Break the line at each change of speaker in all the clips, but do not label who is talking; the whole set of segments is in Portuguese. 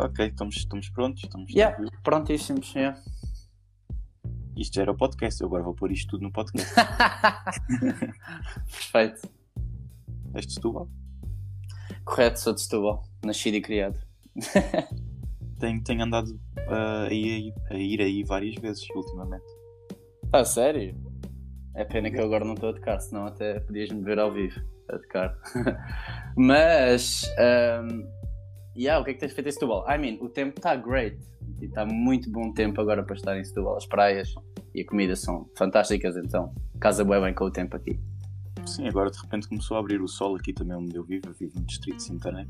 Ok, estamos, estamos prontos. Estamos
Yeah,
tranquilos.
prontíssimos. Yeah.
Isto já era o podcast, eu agora vou pôr isto tudo no podcast.
Perfeito.
És de Setúbal?
Correto, sou de Setúbal. Nascido e criado.
Tenho, tenho andado ah, a, ir, a ir aí várias vezes ultimamente.
Ah, sério? É pena que eu agora não estou a tocar, senão até podias-me ver ao vivo a tocar. Mas, um, yeah, o que é que tens feito em Setúbal? I mean, o tempo está great. Está muito bom tempo agora para estar em Setúbal. As praias e a comida são fantásticas, então casa bem bem com o tempo aqui.
Sim, agora de repente começou a abrir o sol aqui também onde eu vivo. Eu vivo no distrito de Sintané.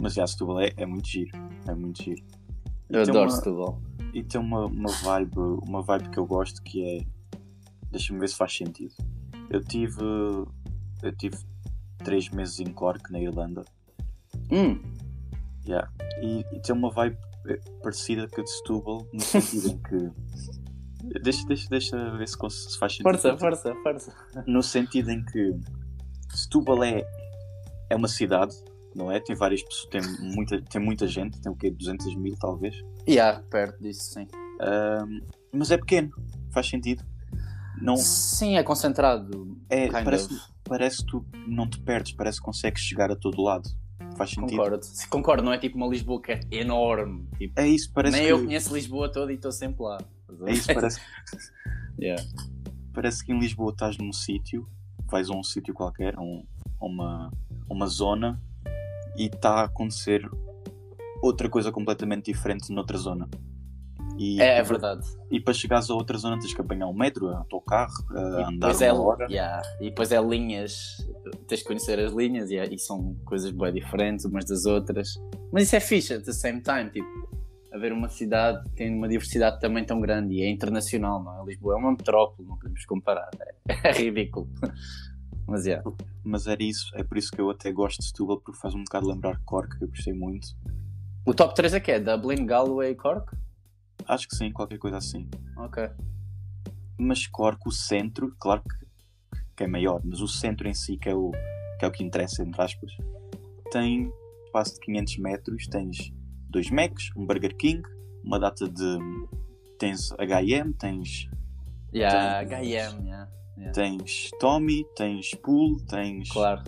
Mas já Setúbal é, é muito giro. É muito giro. E
Eu adoro
uma-
Setúbal.
E tem uma, uma vibe, uma vibe que eu gosto que é. Deixa-me ver se faz sentido. Eu tive. Eu tive três meses em Cork, na Irlanda.
Hum,
Yeah. E, e tem uma vibe eh, parecida com a de Setúbal, no sentido em que. Deixa, deixa, deixa ver se, se faz sentido.
força, força, força.
No sentido em que Setúbal é, é uma cidade, não é? Tem várias pessoas, tem muita, tem muita gente, tem o quê? 200 mil talvez.
Yeah, perto disso, sim.
Ahm, mas é pequeno, faz sentido. Não,
Sim, é concentrado.
é, parece,
of.
parece que tu não te perdes, parece que consegues chegar a todo lado. Faz sentido.
Concordo. Concordo, não é tipo uma Lisboa que é enorme. Tipo,
É isso, parece
nem
que,
eu conheço Lisboa toda e estou sempre lá.
é isso, parece,
Yeah.
parece que em Lisboa estás num sítio, vais a um sítio qualquer, a, um- a uma, a uma zona, e está a acontecer outra coisa completamente diferente noutra zona. E,
É, é verdade.
E para chegares a outra zona tens que apanhar um metro, autocarro, a
E
andar
depois,
uma
é,
hora.
yeah. e depois é linhas, tens que conhecer as linhas yeah, e são coisas bem diferentes umas das outras. Mas isso é fixe, at the same time, tipo, haver uma cidade que tem uma diversidade também tão grande e é internacional, não é? Lisboa é uma metrópole, não podemos comparar, é, é ridículo. Mas é. Yeah.
Mas era isso, é por isso que eu até gosto de Setúbal, porque faz um bocado lembrar Cork, que eu gostei muito.
O top 3 é que é? Dublin, Galway e Cork?
Acho que sim, qualquer coisa assim.
Ok.
Mas Cork, o centro, claro que, que é maior, mas o centro em si, que é o que, é o que interessa, entre aspas, tem espaço de 500 metros, tens dois Macs, um Burger King, uma data de. tens HM, tens,
Yeah, HM, yeah. yeah.
tens Tommy, tens Pool, tens,
Claro.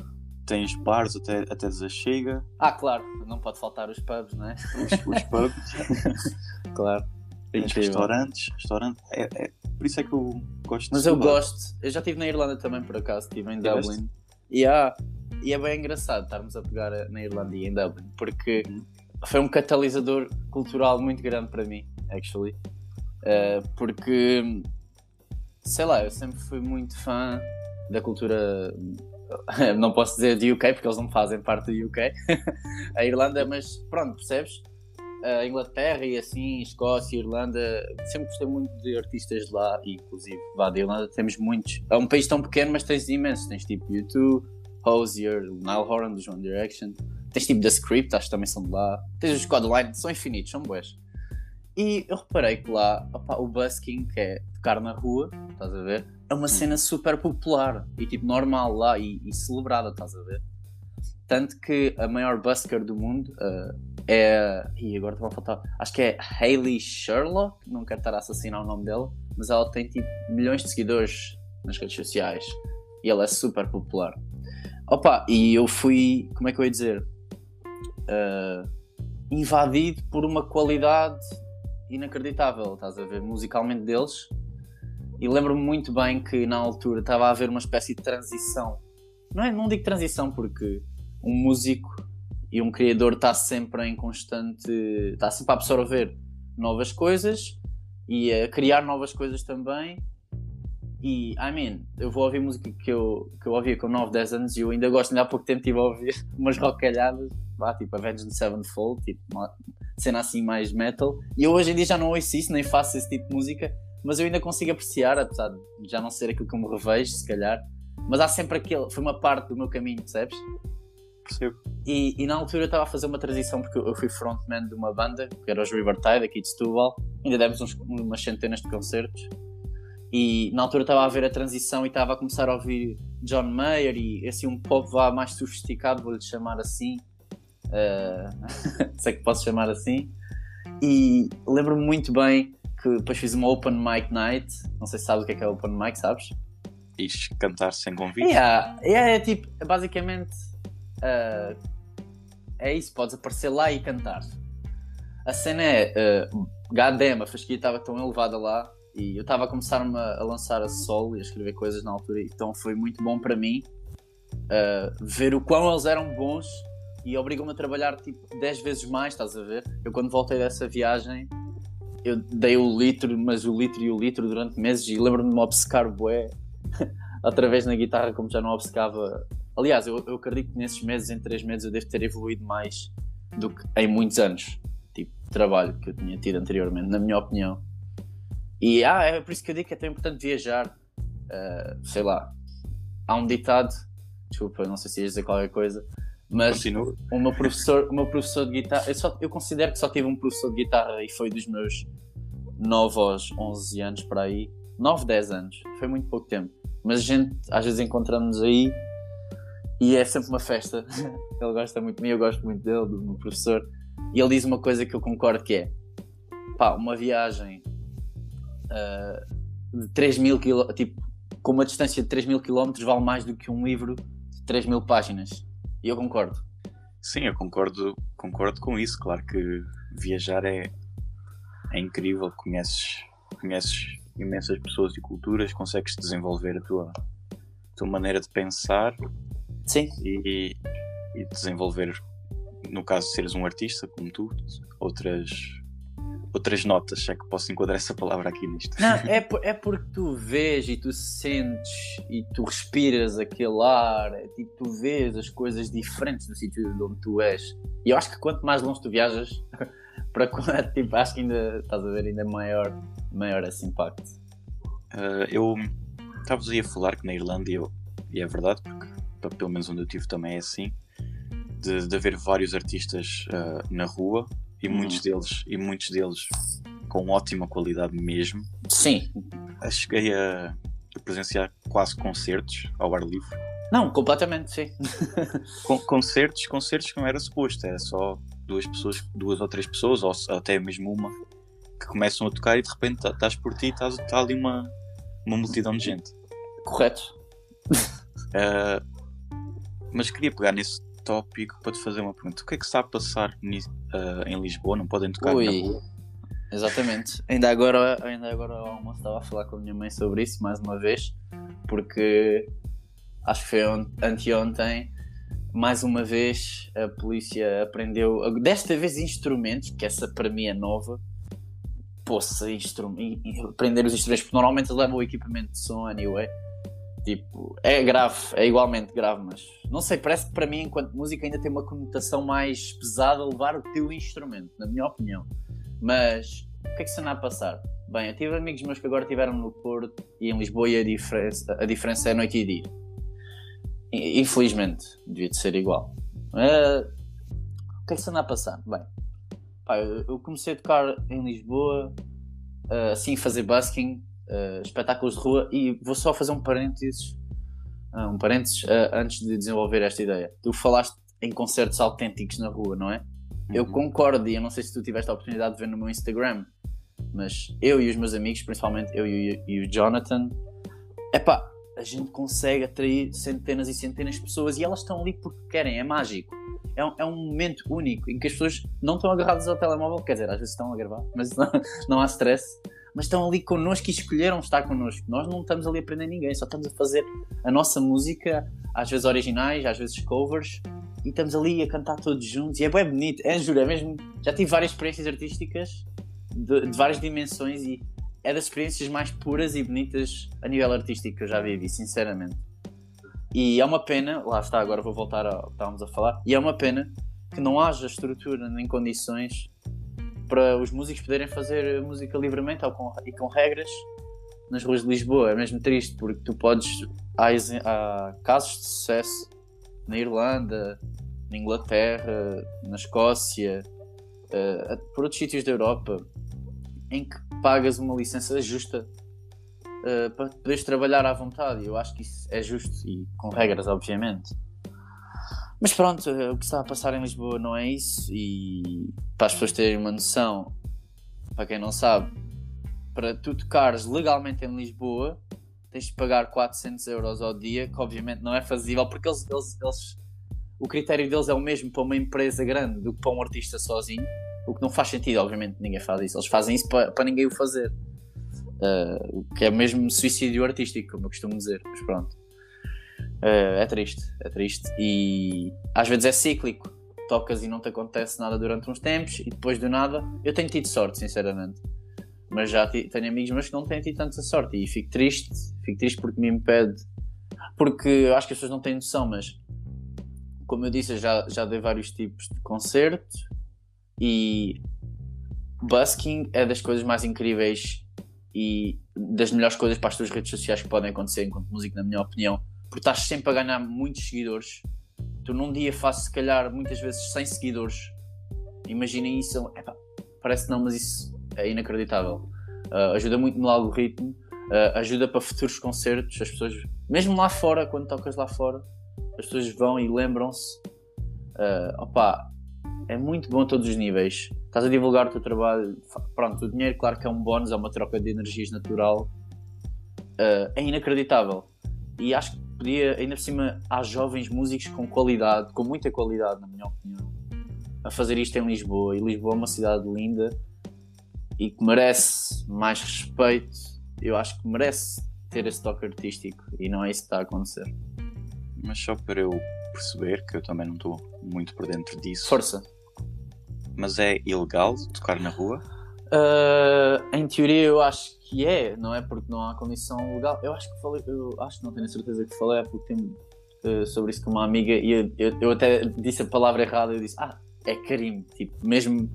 tens bars até, até desachega,
Ah, claro, não pode faltar os pubs, não é?
os, os pubs,
Claro.
Tens
Incrível.
restaurantes, restaurante. É, é- por isso é que eu gosto de
Mas eu gosto, eu já estive na Irlanda também por acaso, estive em? Dublin. E, há- e é bem engraçado estarmos a pegar na Irlanda e em Dublin, porque
Uhum.
foi um catalisador cultural muito grande para mim, actually. Uh, porque, sei lá, eu sempre fui muito fã da cultura. Não posso dizer de UK, porque eles não fazem parte do UK, a Irlanda, mas pronto, percebes? A Inglaterra e assim, Escócia, Irlanda, sempre gostei muito de artistas de lá, e inclusive vá da Irlanda, temos muitos. É um país tão pequeno, mas tens imensos. Tens tipo U2, Hosier, Nile Horan dos One Direction, tens tipo The Script, acho que também são de lá. Tens os Squadline, são infinitos, são boas. E eu reparei que lá opá, o busking, que é tocar na rua, estás a ver? É uma cena super popular e tipo normal lá e, e celebrada, estás a ver? Tanto que a maior busker do mundo uh, é. E agora estava a faltar. Acho que é Hayley Sherlock, não quero estar a assassinar o nome dela, mas ela tem tipo milhões de seguidores nas redes sociais e ela é super popular. Opa, e eu fui. Como é que eu ia dizer? Uh, invadido por uma qualidade inacreditável, estás a ver, musicalmente deles. E lembro-me muito bem que na altura estava a haver uma espécie de transição. Não, é, não digo transição porque um músico e um criador está sempre em constante. está sempre a absorver novas coisas e a criar novas coisas também. E, I mean, eu vou ouvir música que eu, que eu ouvia com 9, 10 anos e eu ainda gosto, ainda há pouco tempo estive a ouvir umas rockalhadas, vá, tipo Avenged Sevenfold, tipo uma cena assim mais metal. E eu hoje em dia já não ouço isso, nem faço esse tipo de música, mas eu ainda consigo apreciar, apesar de já não ser aquilo que eu me revejo, se calhar. Mas há sempre aquele, foi uma parte do meu caminho, percebes?
Percebo.
E, e na altura eu estava a fazer uma transição porque eu fui frontman de uma banda, que era os Rivertide, aqui de Setúbal. Ainda demos uns, umas centenas de concertos. E na altura estava a ver a transição e estava a começar a ouvir John Mayer e assim um pop vá mais sofisticado, vou-lhe chamar assim. uh, sei que posso chamar assim. E lembro-me muito bem que depois fiz uma Open Mic Night. Não sei se sabes o que é que é Open Mic, sabes?
Ixi, cantar sem convite?
Yeah, yeah, é tipo, basicamente uh, é isso, podes aparecer lá e cantar. A cena é, uh, goddamn, a fasquia estava tão elevada lá e eu estava a começar-me a lançar a solo e a escrever coisas na altura, então foi muito bom para mim uh, ver o quão eles eram bons e obrigam-me a trabalhar tipo 10 vezes mais, estás a ver? Eu quando voltei dessa viagem eu dei o litro, mas o litro e o litro durante meses e lembro-me de me obcecar bué através na guitarra como já não obcecava. Aliás, eu, eu acredito que nesses meses, em 3 meses, eu devo ter evoluído mais do que em muitos anos tipo, de trabalho que eu tinha tido anteriormente, na minha opinião. E ah, é por isso que eu digo que é tão importante viajar. Uh, sei lá, há um ditado, desculpa, não sei se ia dizer qualquer coisa, mas Continua. o meu professor, o meu professor de guitarra, eu, só, eu considero que só tive um professor de guitarra e foi dos meus 9 aos 11 anos para aí, 9, 10 anos, foi muito pouco tempo. Mas a gente às vezes encontramos-nos aí e é sempre uma festa. ele gosta muito de mim, eu gosto muito dele, do meu professor. E ele diz uma coisa que eu concordo que é pá, uma viagem uh, de 3 mil km, tipo, com uma distância de 3 mil km vale mais do que um livro de 3 mil páginas. E eu concordo.
Sim, eu concordo, concordo com isso. Claro que viajar é, é incrível, conheces, conheces imensas pessoas e culturas, consegues desenvolver a tua, a tua maneira de pensar
Sim.
E, e desenvolver, no caso de seres um artista como tu, outras outras notas, é que posso enquadrar essa palavra aqui nisto.
Não, é, por, é porque tu vês e tu sentes e tu respiras aquele ar, é tipo, tu vês as coisas diferentes do sítio de onde tu és. E eu acho que quanto mais longe tu viajas, para tipo, acho que ainda estás a ver ainda maior, maior esse impacto.
Uh, eu estava a falar que na Irlanda, eu, e é verdade, porque pelo menos onde eu estive também é assim, de, de haver vários artistas uh, na rua e uhum. muitos deles e muitos deles com ótima qualidade mesmo.
Sim.
Cheguei a, a presenciar quase concertos ao ar livre.
Não, completamente, sim.
Concertos, concertos que não era suposto, era só duas pessoas, duas ou três pessoas, ou até mesmo uma, que começam a tocar e de repente tá, estás por ti e estás, está ali uma, uma multidão de gente.
Correto.
Uh, mas queria pegar nesse tópico para te fazer uma pergunta. O que é que está a passar uh, em Lisboa? Não podem tocar Ui. na rua?
Exatamente. Ainda agora, ainda agora ao almoço estava a falar com a minha mãe sobre isso mais uma vez, porque acho que foi anteontem, mais uma vez a polícia aprendeu, desta vez instrumentos, que essa para mim é nova. Poxa, instru aprender os instrumentos, porque normalmente levam o equipamento de som anyway. Tipo, é grave, é igualmente grave, mas não sei, parece que para mim, enquanto música, ainda tem uma conotação mais pesada levar o teu instrumento, na minha opinião. Mas o que é que se anda a passar? Bem, eu tive amigos meus que agora estiveram no Porto e em Lisboa e a diferença, a diferença é noite e dia. Infelizmente, devia de ser igual. Uh, o que é que se anda a passar? Bem, pá, eu comecei a tocar em Lisboa, uh, assim, fazer busking uh, espetáculos de rua e vou só fazer um parênteses, uh, um parênteses uh, antes de desenvolver esta ideia. Tu falaste em concertos autênticos na rua, não é? Uhum. Eu concordo e eu não sei se tu tiveste a oportunidade de ver no meu Instagram, mas eu e os meus amigos, principalmente eu e, e o Jonathan, é pá, a gente consegue atrair centenas e centenas de pessoas e elas estão ali porque querem, é mágico. É um, é um momento único em que as pessoas não estão agarradas ao telemóvel, quer dizer, às vezes estão a gravar, mas não, não há stress mas estão ali connosco e escolheram estar connosco. Nós não estamos ali a aprender ninguém, só estamos a fazer a nossa música, às vezes originais, às vezes covers, e estamos ali a cantar todos juntos. E é bem bonito, é, juro, é mesmo. Já tive várias experiências artísticas de, de, várias dimensões e é das experiências mais puras e bonitas a nível artístico que eu já vivi, sinceramente. E é uma pena, lá está, agora vou voltar ao que estávamos a falar, e é uma pena que não haja estrutura nem condições para os músicos poderem fazer música livremente ou com, e com regras nas ruas de Lisboa. É mesmo triste porque tu podes. Há, há casos de sucesso na Irlanda, na Inglaterra, na Escócia, uh, por outros sítios da Europa, em que pagas uma licença justa uh, para poderes trabalhar à vontade. Eu acho que isso é justo e com regras, obviamente. Mas pronto, o que está a passar em Lisboa não é isso. E para as pessoas terem uma noção, para quem não sabe, para tu tocares legalmente em Lisboa, tens de pagar 400 euros ao dia, que obviamente não é fazível, porque eles, eles, eles, o critério deles é o mesmo para uma empresa grande do que para um artista sozinho, o que não faz sentido, obviamente ninguém faz isso, eles fazem isso para, para ninguém o fazer. Uh, o que é mesmo suicídio artístico, como eu costumo dizer, mas pronto. Uh, é triste, é triste. E às vezes é cíclico. Tocas e não te acontece nada durante uns tempos e depois do nada. Eu tenho tido sorte, sinceramente mas já tenho amigos meus que não têm tido tanta sorte e fico triste, fico triste porque me impede, porque acho que as pessoas não têm noção, mas como eu disse, eu já, já dei vários tipos de concerto e busking é das coisas mais incríveis e das melhores coisas para as tuas redes sociais que podem acontecer enquanto música, na minha opinião, porque estás sempre a ganhar muitos seguidores. Tu num dia fazes, se calhar, muitas vezes 100 seguidores. Imaginem isso. Epá, parece não, mas isso é inacreditável. Uh, ajuda muito no algoritmo, uh, ajuda para futuros concertos. As pessoas, mesmo lá fora, quando tocas lá fora, as pessoas vão e lembram-se. Uh, opa, é muito bom a todos os níveis. Estás a divulgar o teu trabalho. Pronto, o dinheiro, claro que é um bónus, é uma troca de energias natural. Uh, é inacreditável. E acho que podia, ainda por cima, há jovens músicos com qualidade, com muita qualidade, na minha opinião, a fazer isto em Lisboa. E Lisboa é uma cidade linda e que merece mais respeito, eu acho que merece ter esse toque artístico e não é isso que está a acontecer.
Mas só para eu perceber, que eu também não estou muito por dentro disso.
Força.
Mas é ilegal tocar na rua?
Uh, em teoria eu acho que é, não é porque não há condição legal. Eu acho que falei, eu acho que não tenho a certeza que falei há pouco tempo uh, sobre isso com uma amiga e eu, eu, eu, até disse a palavra errada, eu disse, ah, é crime, tipo, mesmo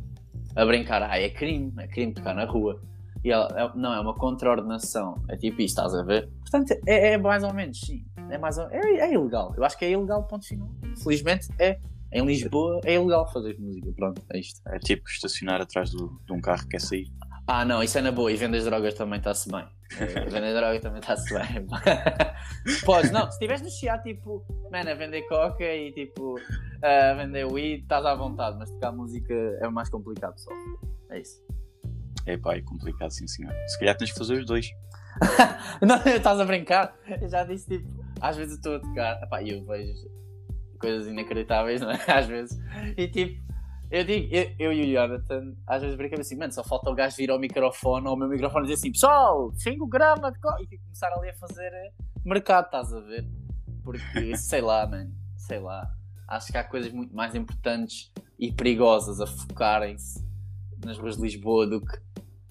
a brincar, ah, é crime, é crime tocar na rua. E ela, é, não, é uma contraordenação. É tipo isto, estás a ver? Portanto, é, é mais ou menos, sim. É, mais ou, é, é, ilegal. Eu acho que é ilegal, ponto final. Felizmente, é. Em Lisboa é ilegal fazer música. Pronto, é isto.
É tipo estacionar atrás do, de um carro que quer sair.
Ah, não, isso é na boa. E vender drogas também está-se bem. É, vender drogas também está-se bem. Podes, não, se estiveres no chiado, tipo, mano, a vender coca e tipo, a vender weed, estás à vontade, mas tocar música é mais complicado, só. É isso.
É pá, é complicado, sim, senhor. Se calhar tens de fazer os dois.
não, estás a brincar? Eu já disse, tipo, às vezes eu estou a tocar, epá, e eu vejo coisas inacreditáveis, não é? Às vezes. E tipo, eu digo, eu, eu e o Jonathan, às vezes brincamos assim, mano, só falta o gajo vir ao microfone, ou ao meu microfone e dizer assim, pessoal, 5 gramas de coca, e começar ali a fazer eh, mercado, estás a ver? Porque, sei lá, mano, sei lá. Acho que há coisas muito mais importantes e perigosas a focarem-se nas ruas de Lisboa do que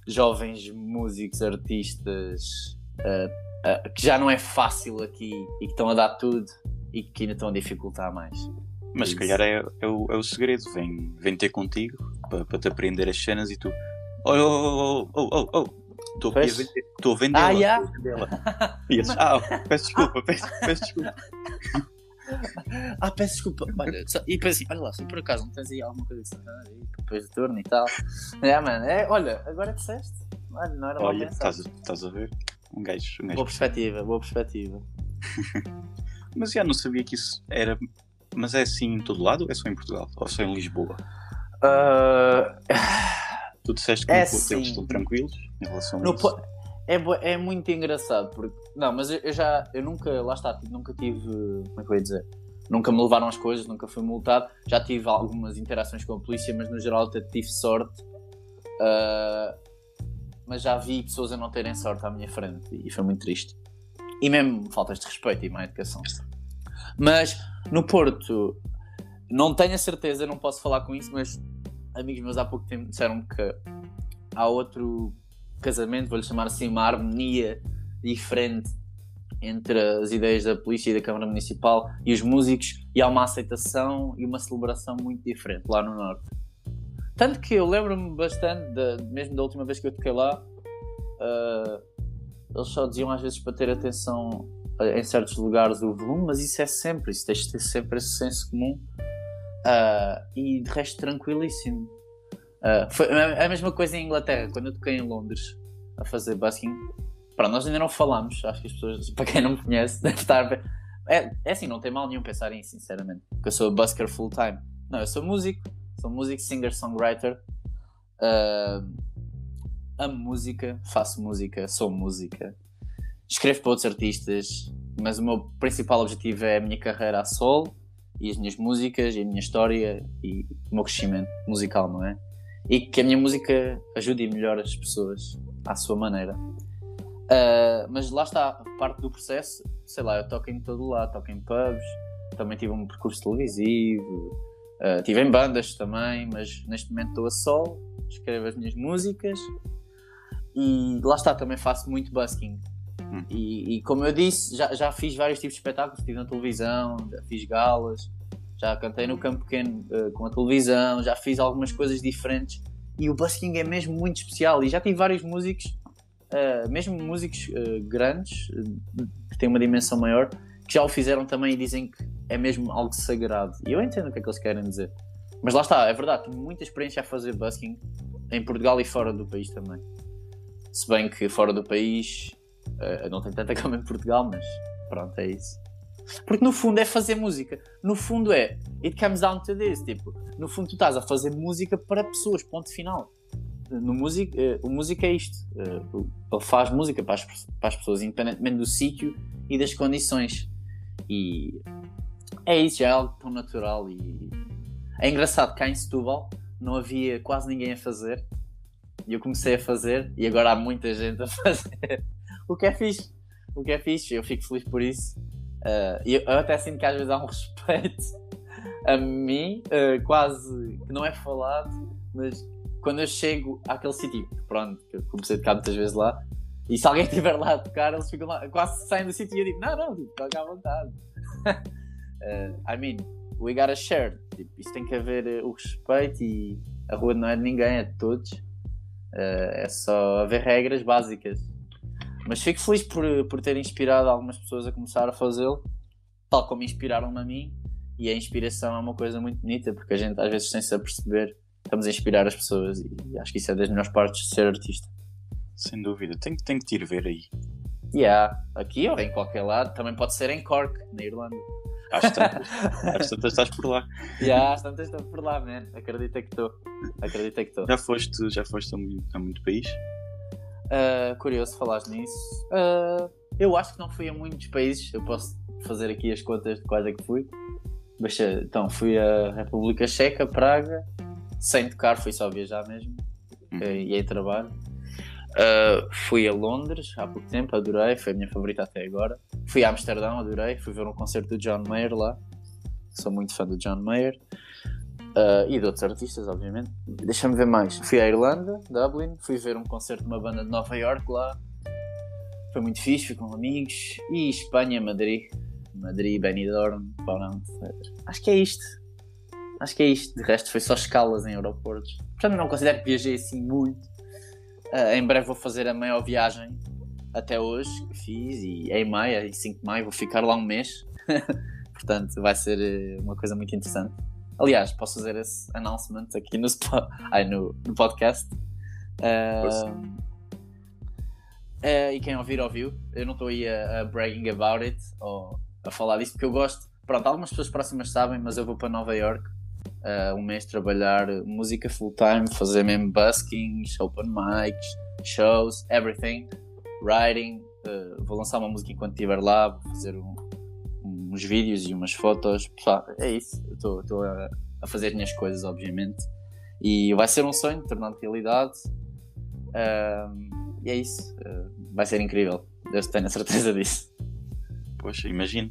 jovens músicos, artistas, uh, uh, que já não é fácil aqui e que estão a dar tudo e que ainda estão a dificultar mais.
Mas se calhar é, é, o, é o segredo. Vem, vem ter contigo para, te aprender as cenas e tu. Oh, oh, oh, oh, oh, Estou a vender. Estou a vendê-la.
Ah, yeah.
E assim, ah, peço desculpa, peço, peço desculpa.
ah, peço desculpa. Olha, só, e depois assim, olha lá, se por acaso não tens aí alguma coisa assim, depois de turno e tal. É, mano, é, olha, agora disseste. Olha, não era
olha, estás, estás a ver? Um gajo. Um gajo
boa perspectiva, boa perspectiva.
Mas já não sabia que isso era mas é assim em todo lado ou é só em Portugal? Ou só em Lisboa?
Uh...
Tu disseste que
é
no Porto eles estão tranquilos em relação
no
a isso?
É, é muito engraçado porque não, mas eu, eu, já eu nunca lá está tipo, nunca tive como é que eu ia dizer nunca me levaram as coisas nunca fui multado já tive algumas interações com a polícia mas no geral até tive sorte uh, mas já vi pessoas a não terem sorte à minha frente e foi muito triste e mesmo faltas de respeito e má educação mas no Porto, não tenho a certeza, não posso falar com isso, mas amigos meus há pouco tempo disseram que há outro casamento, vou-lhe chamar assim, uma harmonia diferente entre as ideias da polícia e da Câmara Municipal e os músicos, e há uma aceitação e uma celebração muito diferente lá no Norte. Tanto que eu lembro-me bastante, de, mesmo da última vez que eu toquei lá, uh, eles só diziam às vezes para ter atenção em certos lugares o volume, mas isso é sempre, isso tens de ter sempre esse senso comum uh, e de resto tranquilíssimo. Uh, foi a mesma coisa em Inglaterra, quando eu toquei em Londres a fazer busking. Pronto, nós ainda não falámos, acho que as pessoas, para quem não me conhece, deve estar. É, é assim, não tem mal nenhum pensar em sinceramente. Porque eu sou busker full time. Não, eu sou músico. Sou músico, singer, songwriter. Uh, amo música, faço música, sou música. Escrevo para outros artistas, mas o meu principal objetivo é a minha carreira a solo e as minhas músicas e a minha história e o meu crescimento musical, não é? E que a minha música ajude e melhore as pessoas à sua maneira. Uh, mas lá está, parte do processo, sei lá, eu toco em todo lado, toco em pubs, também tive um percurso televisivo, uh, tive em bandas também, mas neste momento estou a solo, escrevo as minhas músicas e lá está, também faço muito busking. Hum. E, e, como eu disse, já, já fiz vários tipos de espetáculos, estive na televisão, já fiz galas, já cantei no campo pequeno uh, com a televisão, já fiz algumas coisas diferentes e o busking é mesmo muito especial e já tive vários músicos, uh, mesmo músicos uh, grandes, que têm uma dimensão maior, que já o fizeram também e dizem que é mesmo algo sagrado. E eu entendo o que é que eles querem dizer. Mas lá está, é verdade, tenho muita experiência a fazer busking em Portugal e fora do país também. Se bem que fora do país Uh, não tem tanta cama em Portugal, mas pronto, é isso. Porque no fundo é fazer música. No fundo é. It comes down to this. Tipo, no fundo tu estás a fazer música para pessoas, ponto final. No música, uh, o música é isto. Uh, ele faz música para as, para as pessoas, independentemente do sítio e das condições. E é isso, já é algo tão natural. E é engraçado cá em Setúbal não havia quase ninguém a fazer. E eu comecei a fazer, e agora há muita gente a fazer o que é fixe. O que é fixe, eu fico feliz por isso. Uh, eu, eu até sinto que às vezes há um respeito a mim, uh, quase que não é falado, mas quando eu chego àquele sítio, pronto, que eu comecei a tocar muitas vezes lá, e se alguém estiver lá a tocar, eles ficam lá, quase saem do sítio e eu digo: Não, não, tipo, toca à vontade. uh, I mean, we gotta share. Tipo, isso tem que haver o respeito e a rua não é de ninguém, é de todos. Uh, é só haver regras básicas. Mas fico feliz por, por ter inspirado algumas pessoas a começar a fazê-lo, tal como inspiraram-me a mim. E a inspiração é uma coisa muito bonita, porque a gente às vezes sem se aperceber estamos a inspirar as pessoas e acho que isso é das melhores partes de ser artista.
Sem dúvida, tenho, tenho que te ir ver aí.
Yeah, aqui ou em qualquer lado, também pode ser em Cork, na Irlanda.
Às tantas, às tantas estás por lá.
Yeah, às tantas estou por lá, man. Acredita que estou. Acredita que estou.
Já foste, já foste a muito, a muito país?
Uh, curioso falaste nisso. Uh, eu acho que não fui a muitos países. Eu posso fazer aqui as contas de quais é que fui. Mas, então, fui a República Checa, Praga, sem tocar, fui só viajar mesmo. Uhum. E aí trabalho. Uh, fui a Londres há pouco tempo, adorei, foi a minha favorita até agora. Fui a Amsterdão, adorei, fui ver um concerto do John Mayer lá. Sou muito fã do John Mayer. Uh, e de outros artistas, obviamente. Deixa-me ver mais. Fui à Irlanda, Dublin, fui ver um concerto de uma banda de Nova York lá. Foi muito fixe, fui com amigos. E Espanha, Madrid. Madrid, Benidorm, pronto. Acho que é isto. Acho que é isto. De resto, foi só escalas em aeroportos. Portanto, não considero que viajei assim muito. Uh, em breve vou fazer a maior viagem até hoje que fiz. E é em maio, em 5 de maio, vou ficar lá um mês. Portanto, vai ser eh, uma coisa muito interessante. Aliás, posso fazer esse announcement aqui no, ai, no, no podcast. Uh, uh, e quem ouvir, ouviu. Eu não estou aí a, a, bragging about it ou a falar disso porque eu gosto. Pronto, algumas pessoas próximas sabem, mas eu vou para Nova York uh, um mês trabalhar música full time, fazer mesmo buskings, open mics, shows, everything, writing. vou lançar uma música enquanto estiver lá, vou fazer um, uns vídeos e umas fotos. Pessoal, é isso. Estou a, a, fazer as minhas coisas, obviamente. E vai ser um sonho, tornando realidade. Uh, e é isso. Uh, vai ser incrível. Deus tenho a certeza disso.
Poxa, imagino.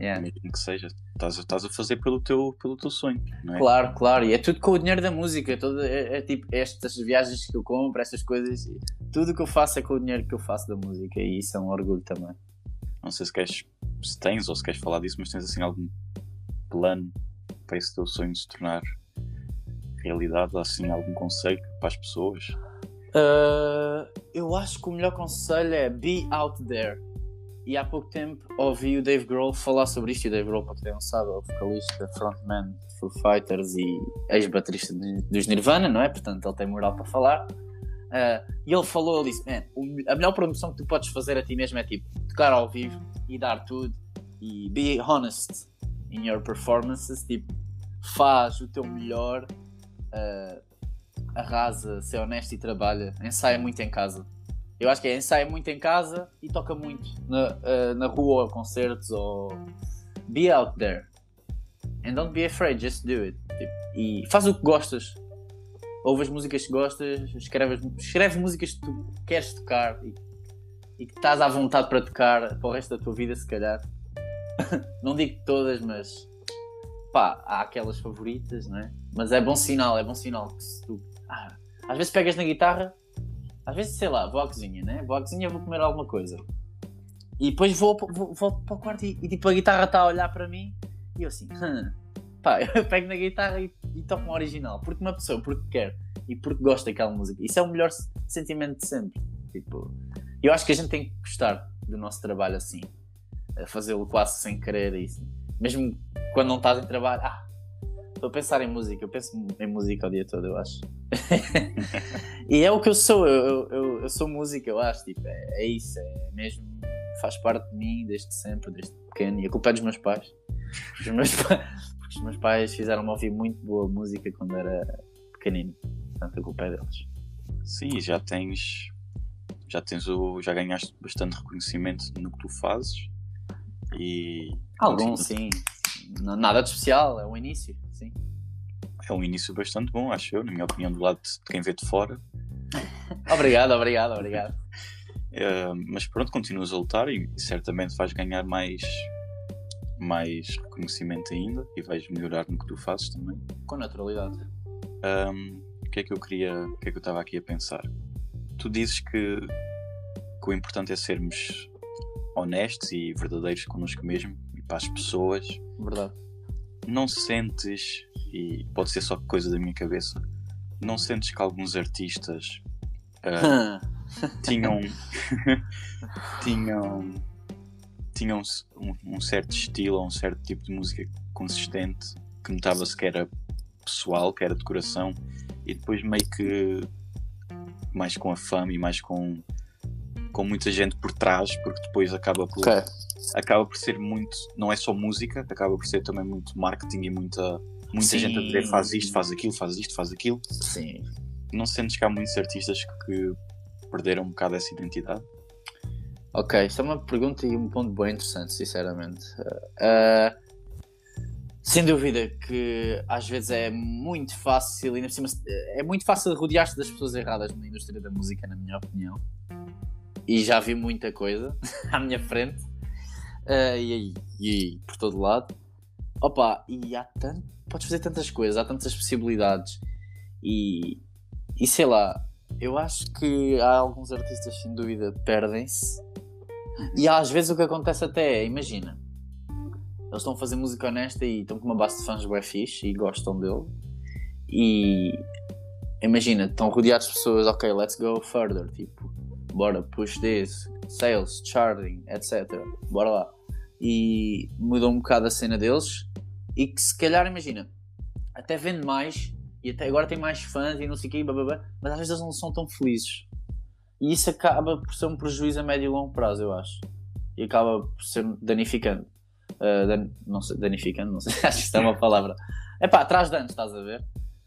Yeah. Imagino que seja. Estás, estás a fazer pelo teu, pelo teu sonho, é?
Claro, claro. E é tudo com o dinheiro da música. Todo, é, é tipo estas viagens que eu compro, estas coisas. Tudo que eu faço é com o dinheiro que eu faço da música. E isso é um orgulho também.
Não sei se queres, se tens ou se queres falar disso, mas tens assim algum plano para esse teu sonho se tornar realidade? Assim, algum conselho para as pessoas?
Uh, eu acho que o melhor conselho é be out there. E há pouco tempo ouvi o Dave Grohl falar sobre isto. E o Dave Grohl, para quem não sabe, é o vocalista, frontman de Foo Fighters e ex-baterista dos Nirvana, não é? Portanto, ele tem moral para falar. Uh, e ele falou, ele disse, Man, a melhor promoção que tu podes fazer a ti mesmo é tipo tocar ao vivo e dar tudo e be honest in your performances, tipo, faz o teu melhor, uh, arrasa, ser honesto e trabalha, ensaia muito em casa. Eu acho que é ensaia muito em casa e toca muito na, uh, na rua, concertos, ou be out there. And don't be afraid, just do it. Tipo, e faz o que gostas. Ouve as músicas que gostas, escreve, escreve músicas que tu queres tocar e, e que estás à vontade para tocar para o resto da tua vida, se calhar. não digo todas, mas pá, há aquelas favoritas, não é? Mas é bom sinal, é bom sinal que se tu. Ah, às vezes pegas na guitarra às vezes, sei lá, vou à cozinha, né? Vou à cozinha vou comer alguma coisa. E depois vou, vou, volto para o quarto e, e, tipo a guitarra está a olhar para mim e eu assim, hum. pá, eu pego na guitarra e, e toco uma original. Porque uma pessoa, porque quer e porque gosta daquela música. Isso é o melhor sentimento de sempre. Tipo, eu acho que a gente tem que gostar do nosso trabalho assim. Fazê-lo quase sem querer. Isso. Mesmo quando não estás em trabalho, ah, Estou a pensar em música, eu penso em música o dia todo, eu acho. e é o que eu sou, eu, eu, eu sou música, eu acho. Tipo, é, é, isso, é mesmo. Faz parte de mim desde sempre, desde pequeno. E a culpa é dos meus pais. Os meus porque os meus pais fizeram-me ouvir muito boa música quando era pequenino. Portanto, a culpa é deles.
Sim, já tens. Já tens o. Já ganhaste bastante reconhecimento no que tu fazes. E.
Algum, sim. Nada de especial, é o início sim.
É um início bastante bom, acho eu, na minha opinião, do lado de quem vê de fora.
obrigado, obrigado, obrigado.
Uh, mas pronto, continuas a lutar e certamente vais ganhar mais, mais reconhecimento ainda e vais melhorar no que tu fazes também.
Com naturalidade.
Um, o que é que eu queria, o que é que eu estava aqui a pensar? Tu dizes que, que o importante é sermos honestos e verdadeiros connosco mesmo para as pessoas.
Verdade
não sentes, e pode ser só coisa da minha cabeça, não sentes que alguns artistas uh, tinham tinham tinham um, um, certo estilo ou um certo tipo de música consistente que notava-se que era pessoal, que era decoração e depois meio que mais com a fama e mais com com muita gente por trás, porque depois acaba por okay acaba por ser muito, não é só música, acaba por ser também muito marketing e muita, muita Sim. gente a dizer faz isto, faz aquilo, faz isto, faz aquilo.
Sim.
Não sentes que há muitos artistas que perderam um bocado essa identidade?
Ok, isso é uma pergunta e um ponto bem interessante, sinceramente. Uh, sem dúvida que às vezes é muito fácil, ainda por cima, é muito fácil rodear-te das pessoas erradas na indústria da música, na minha opinião. E já vi muita coisa à minha frente uh, e, e, por todo lado. Opa, e há tanto. Podes fazer tantas coisas, há tantas possibilidades. E, e sei lá, eu acho que há alguns artistas, sem dúvida, perdem-se. E às vezes o que acontece até é, imagina, eles estão a fazer música honesta e estão com uma base de fãs bem fixe e gostam dele. E imagina, estão rodeados de pessoas, ok, let's go further, tipo, bora, push this, sales, charting, etc. Bora lá e mudou um bocado a cena deles e que se calhar, imagina, até vende mais e até agora tem mais fãs e não sei o quê, blá, mas às vezes eles não são tão felizes. E isso acaba por ser um prejuízo a médio e longo prazo, eu acho. E acaba por ser danificante. Uh, dan não sei, danificante, não sei, acho que isso é uma palavra. É pá, traz danos, estás a ver?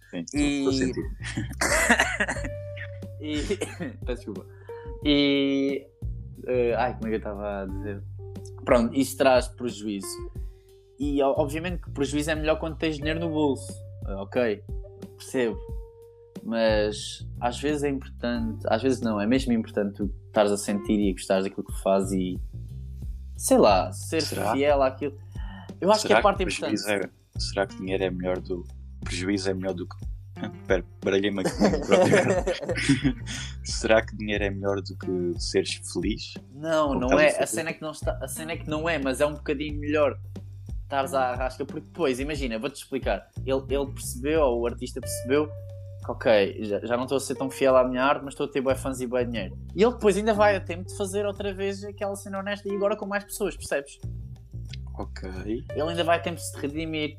Sim, estou a sentir.
e. Peço desculpa. E. Uh, ai, como é que eu estava a dizer? Pronto, isso traz prejuízo. E obviamente que prejuízo é melhor quando tens dinheiro no bolso. Ah, ok, percebo. Mas às vezes é importante, às vezes não, é mesmo importante tu estares a sentir e a gostares daquilo que fazes e sei lá, ser será? fiel àquilo. Eu acho será que é a parte importante.
É, será que dinheiro é melhor do. Prejuízo é melhor do que Espera, baralhei-me aqui. Será que dinheiro é melhor do que seres feliz?
Não, não é. A cena, é que não está, a cena é que não é, mas é um bocadinho melhor estares à rasca, porque depois, imagina, vou-te explicar. Ele, ele percebeu, ou o artista percebeu, que ok, já, já não estou a ser tão fiel à minha arte, mas estou a ter bons fãs e bom dinheiro. E ele depois ainda vai a tempo de fazer outra vez aquela cena honesta e agora com mais pessoas, percebes?
Ok.
Ele ainda vai a tempo de se redimir,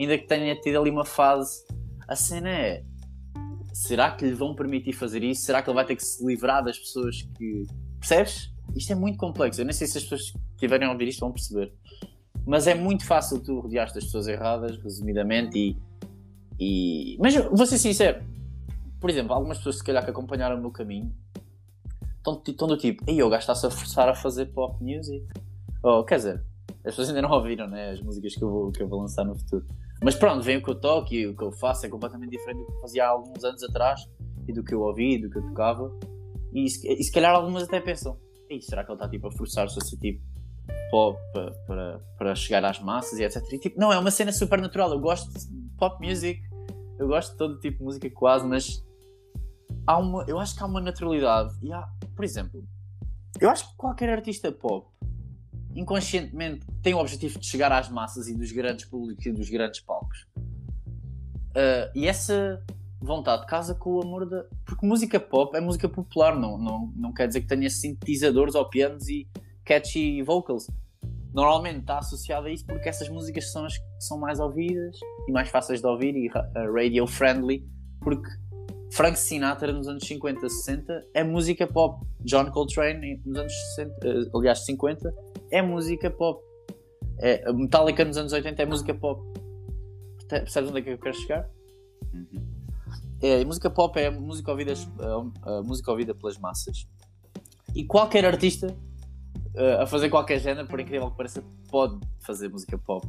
ainda que tenha tido ali uma fase a cena é: será que lhe vão permitir fazer isso? Será que ele vai ter que se livrar das pessoas que. Percebes? Isto é muito complexo. Eu nem sei se as pessoas que estiverem a ouvir isto vão perceber. Mas é muito fácil tu rodear as pessoas erradas, resumidamente, e, e. Mas vou ser sincero, por exemplo, algumas pessoas se calhar que acompanharam o meu caminho estão, do tipo, ei, o gajo está-se a forçar a fazer pop music. Ou, quer dizer, as pessoas ainda não ouviram né, as músicas que eu, vou, que eu vou lançar no futuro. Mas pronto, vem o que eu toco e o que eu faço é completamente diferente do que eu fazia há alguns anos atrás e do que eu ouvi e do que eu tocava. E, e se calhar algumas até pensam, será que ele está tipo, a forçar-se a ser tipo pop para, para, para chegar às massas e etc. E, tipo, não, é uma cena super natural. Eu gosto de pop music, eu gosto de todo tipo de música quase, mas há uma, eu acho que há uma naturalidade. E há, por exemplo, eu acho que qualquer artista pop inconscientemente tem o objetivo de chegar às massas e dos grandes públicos e dos grandes palcos. Uh, e essa vontade casa com o amor da. Porque música pop é música popular, não, não, não quer dizer que tenha sintetizadores ou pianos e catchy vocals. Normalmente está associado a isso porque essas músicas são as que são mais ouvidas e mais fáceis de ouvir e uh, radio friendly, porque Frank Sinatra nos anos 50, 60 é música pop. John Coltrane nos anos 60, uh, aliás 50 é música pop. É, Metallica nos anos 80 é música pop. Percebes onde é que eu quero chegar? Uhum. É, música pop é música ouvida, a, a música ouvida pelas massas. E qualquer artista uh, a fazer qualquer género, por incrível que pareça, pode fazer música pop.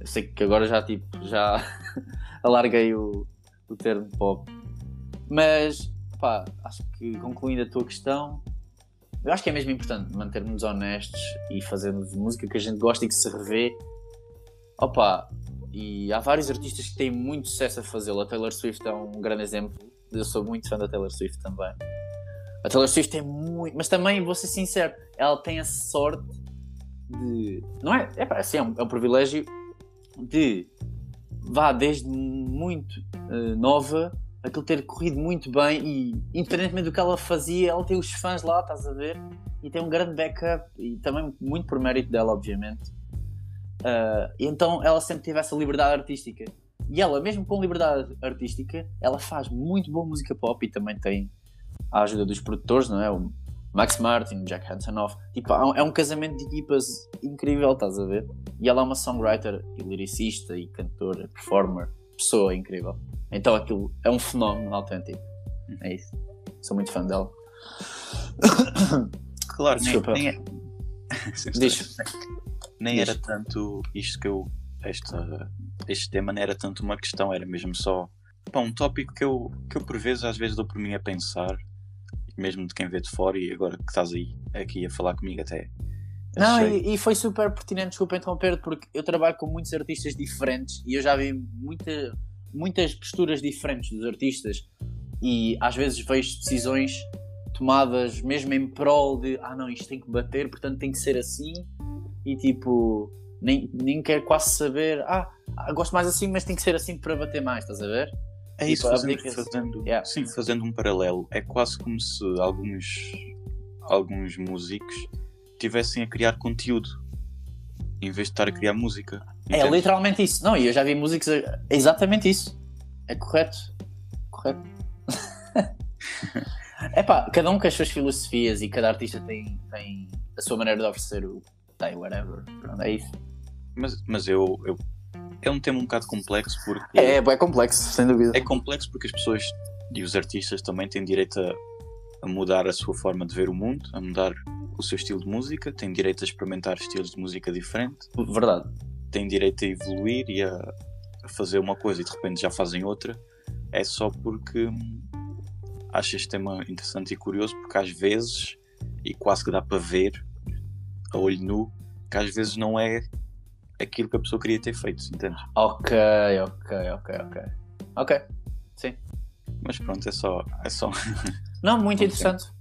Eu sei que agora já tipo, já alarguei o, o termo pop. Mas pá, acho que concluindo a tua questão, eu acho que é mesmo importante mantermos honestos e fazermos música que a gente gosta e que se revê. Opa, e há vários artistas que têm muito sucesso a fazê-lo. A Taylor Swift é um grande exemplo. Eu sou muito fã da Taylor Swift também. A Taylor Swift tem muito. Mas também, vou ser sincero, ela tem a sorte de. Não é? É, assim, é, um, é um privilégio de. Vá desde muito uh, nova aquilo ter corrido muito bem e, independentemente do que ela fazia, ela tem os fãs lá, estás a ver? E tem um grande backup e também muito por mérito dela, obviamente. Uh, então ela sempre teve essa liberdade artística. E ela, mesmo com liberdade artística, ela faz muito boa música pop e também tem a ajuda dos produtores, não é? O Max Martin, Jack Hansonoff. Tipo, é um casamento de equipas incrível, estás a ver? E ela é uma songwriter e lyricista e cantora, performer, pessoa incrível. Então aquilo é um fenómeno autêntico. É isso. Sou muito fã dela.
Claro, Desculpa. nem, nem é... Diz. Nem Diz. era tanto isto que eu. Esta, este tema não era tanto uma questão, era mesmo só pá, um tópico que eu, que eu por vezes às vezes dou por mim a pensar, mesmo de quem vê de fora e agora que estás aí aqui a falar comigo até.
Não, e, e, foi super pertinente, desculpa interromper, porque eu trabalho com muitos artistas diferentes e eu já vi muita, muitas posturas diferentes dos artistas e às vezes vejo decisões tomadas mesmo em prol de ah não, isto tem que bater, portanto tem que ser assim e tipo nem, nem quero quase saber ah, gosto mais assim, mas tem que ser assim para bater mais, estás a ver?
É isso, tipo, fazendo, fazendo, yeah. sim, fazendo um paralelo, é quase como se alguns, alguns músicos tivessem a criar conteúdo em vez de estar a criar música.
É literalmente isso. Não, e eu já vi músicos. É exatamente isso. É correto. Correto. é pá, cada um com as suas filosofias e cada artista tem, tem a sua maneira de oferecer o. Tem, whatever. Pronto, é isso.
Mas, mas eu, eu. É um tema um bocado complexo porque.
É, é, é complexo, sem dúvida.
É complexo porque as pessoas e os artistas também têm direito a, a mudar a sua forma de ver o mundo, a mudar o seu estilo de música, têm direito a experimentar estilos de música diferente.
Verdade
têm direito a evoluir e a, a, fazer uma coisa e de repente já fazem outra, é só porque hum, acho este tema interessante e curioso, porque às vezes, e quase que dá para ver a olho nu, que às vezes não é aquilo que a pessoa queria ter feito, entende?
Ok, ok, ok, ok. Ok, sim.
Mas pronto, é só. É só...
Não, muito interessante.